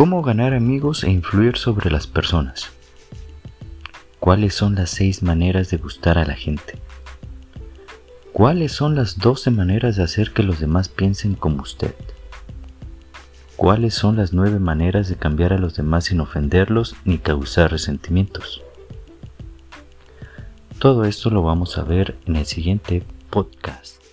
¿Cómo ganar amigos e influir sobre las personas? ¿Cuáles son las seis maneras de gustar a la gente? ¿Cuáles son las doce maneras de hacer que los demás piensen como usted? ¿Cuáles son las nueve maneras de cambiar a los demás sin ofenderlos ni causar resentimientos? Todo esto lo vamos a ver en el siguiente podcast.